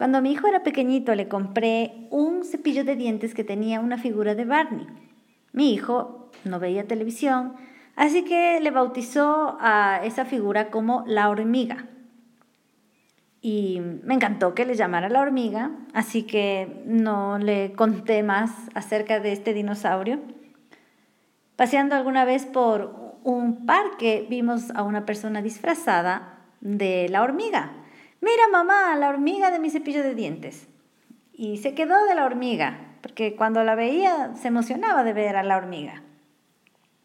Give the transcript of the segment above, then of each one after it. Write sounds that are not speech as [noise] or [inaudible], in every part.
Cuando mi hijo era pequeñito le compré un cepillo de dientes que tenía una figura de Barney. Mi hijo no veía televisión, así que le bautizó a esa figura como la hormiga. Y me encantó que le llamara la hormiga, así que no le conté más acerca de este dinosaurio. Paseando alguna vez por un parque vimos a una persona disfrazada de la hormiga. Mira mamá, la hormiga de mi cepillo de dientes. Y se quedó de la hormiga, porque cuando la veía se emocionaba de ver a la hormiga.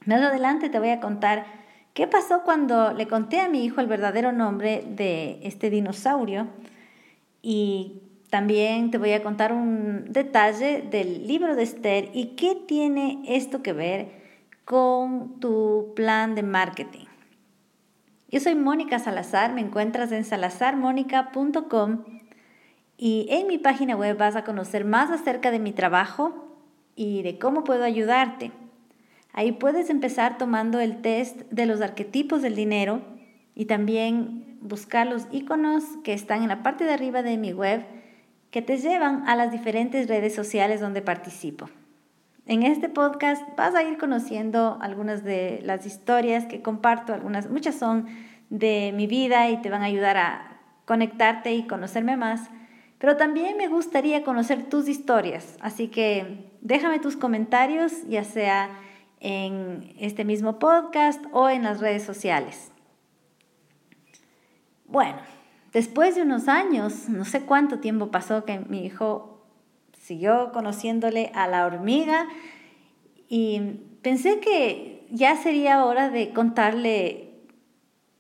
Más adelante te voy a contar qué pasó cuando le conté a mi hijo el verdadero nombre de este dinosaurio y también te voy a contar un detalle del libro de Esther y qué tiene esto que ver con tu plan de marketing. Yo soy Mónica Salazar, me encuentras en salazarmónica.com y en mi página web vas a conocer más acerca de mi trabajo y de cómo puedo ayudarte. Ahí puedes empezar tomando el test de los arquetipos del dinero y también buscar los iconos que están en la parte de arriba de mi web que te llevan a las diferentes redes sociales donde participo. En este podcast vas a ir conociendo algunas de las historias que comparto, algunas, muchas son de mi vida y te van a ayudar a conectarte y conocerme más. Pero también me gustaría conocer tus historias, así que déjame tus comentarios, ya sea en este mismo podcast o en las redes sociales. Bueno, después de unos años, no sé cuánto tiempo pasó que mi hijo siguió conociéndole a la hormiga y pensé que ya sería hora de contarle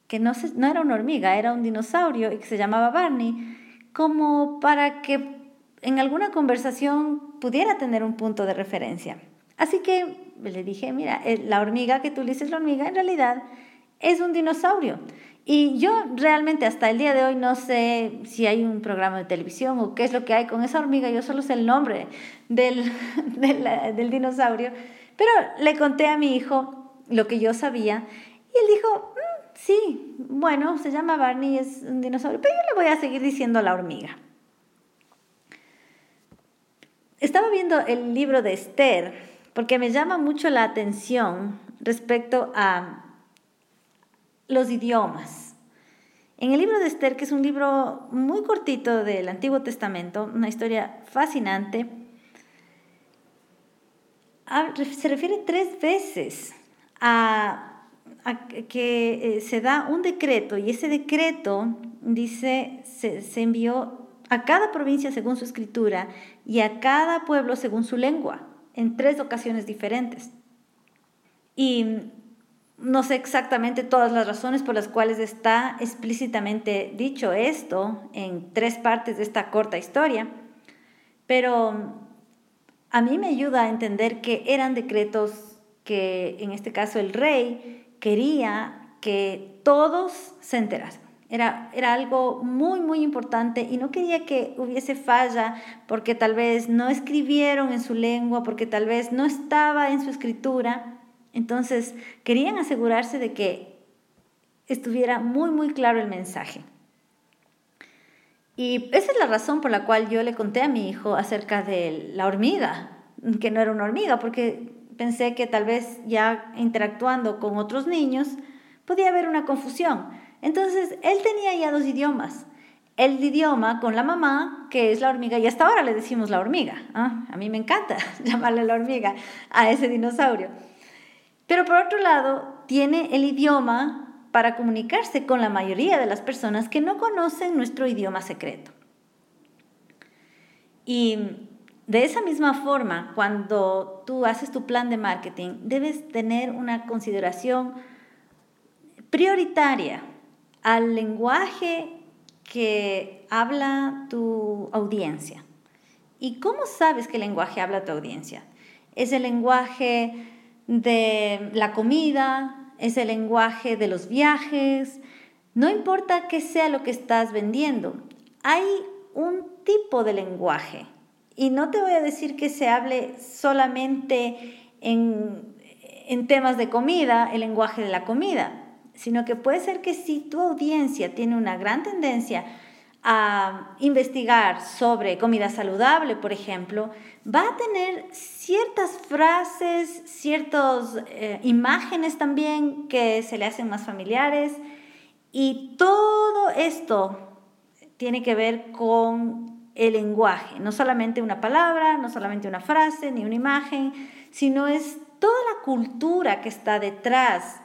que no, no era una hormiga, era un dinosaurio y que se llamaba Barney, como para que en alguna conversación pudiera tener un punto de referencia. Así que le dije, mira, eh, la hormiga que tú le dices la hormiga en realidad es un dinosaurio. Y yo realmente hasta el día de hoy no sé si hay un programa de televisión o qué es lo que hay con esa hormiga, yo solo sé el nombre del, [laughs] del, dinosaurio, pero le conté a mi hijo lo que yo sabía y él dijo, mm, sí, bueno, se llama Barney, es un dinosaurio, pero yo le voy a seguir diciendo la hormiga. Estaba viendo el libro de Esther porque me llama mucho la atención respecto a los idiomas. En el libro de Esther, que es un libro muy cortito del Antiguo Testamento, una historia fascinante, se refiere tres veces a, que eh, se da un decreto y ese decreto dice se, se envió a cada provincia según su escritura y a cada pueblo según su lengua en tres ocasiones diferentes. Y no sé exactamente todas las razones por las cuales está explícitamente dicho esto en tres partes de esta corta historia, pero a mí me ayuda a entender que eran decretos que en este caso el rey quería que todos se enterasen. Era, era algo muy, muy importante y no quería que hubiese falla porque tal vez no escribieron en su lengua, porque tal vez no estaba en su escritura entonces, querían asegurarse de que estuviera muy, muy claro el mensaje. Y esa es la razón por la cual yo le conté a mi hijo acerca de la hormiga, que no era una hormiga, porque pensé que tal vez ya interactuando con otros niños podía haber una confusión. Entonces, él tenía ya dos idiomas. El idioma con la mamá, que es la hormiga, y hasta ahora le decimos la hormiga. ¿ah? A mí me encanta [laughs] llamarle la hormiga a ese dinosaurio. Pero por otro lado, tiene el idioma para comunicarse con la mayoría de las personas que no conocen nuestro idioma secreto. Y de esa misma forma, cuando tú haces tu plan de marketing, debes tener una consideración prioritaria al lenguaje que habla tu audiencia. ¿Y cómo sabes qué lenguaje habla tu audiencia? ¿Es el lenguaje de la comida, es el lenguaje de los viajes, no importa qué sea lo que estás vendiendo, hay un tipo de lenguaje. Y no te voy a decir que se hable solamente en, en temas de comida, el lenguaje de la comida, sino que puede ser que si tu audiencia tiene una gran tendencia a investigar sobre comida saludable, por ejemplo, va a tener ciertas frases, ciertas eh, imágenes también que se le hacen más familiares y todo esto tiene que ver con el lenguaje, no solamente una palabra, no solamente una frase ni una imagen, sino es toda la cultura que está detrás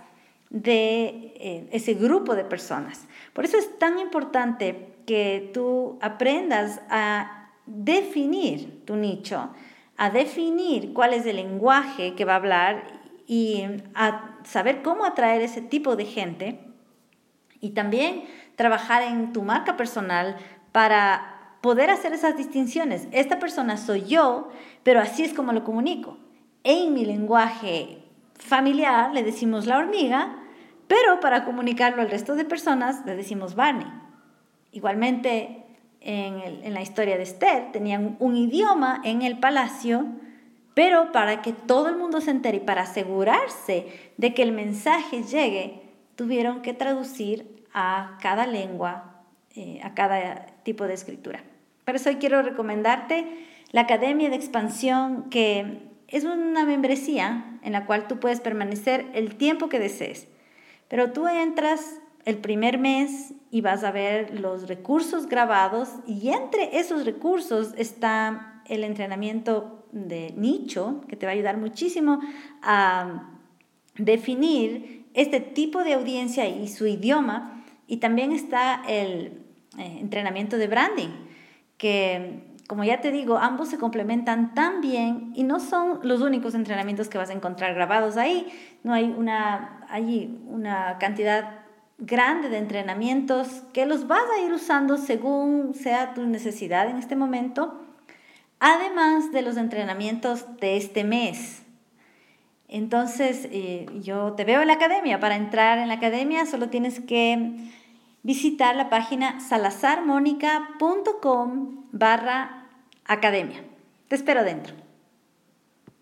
de eh, ese grupo de personas. Por eso es tan importante que tú aprendas a definir tu nicho, a definir cuál es el lenguaje que va a hablar y a saber cómo atraer ese tipo de gente y también trabajar en tu marca personal para poder hacer esas distinciones. Esta persona soy yo, pero así es como lo comunico. En mi lenguaje familiar le decimos la hormiga, pero para comunicarlo al resto de personas le decimos Barney. Igualmente, en, la historia de Esther, tenían un idioma en el palacio, pero para que todo el mundo se entere y para asegurarse de que el mensaje llegue, tuvieron que traducir a cada lengua, eh, a cada tipo de escritura. Por eso hoy quiero recomendarte la Academia de Expansión, que es una membresía en la cual tú puedes permanecer el tiempo que desees. Pero tú entras el primer mes y vas a ver los recursos grabados y entre esos recursos está el entrenamiento de nicho que te va a ayudar muchísimo a definir este tipo de audiencia y su idioma y también está el eh, entrenamiento de branding que como ya te digo, ambos se complementan tan bien y no son los únicos entrenamientos que vas a encontrar grabados ahí. No hay una, hay una cantidad grande de entrenamientos que los vas a ir usando según sea tu necesidad en este momento, además de los entrenamientos de este mes. Entonces, eh, yo te veo en la academia. Para entrar en la academia solo tienes que visitar la página salazarmonica.com barra academia. Te espero dentro.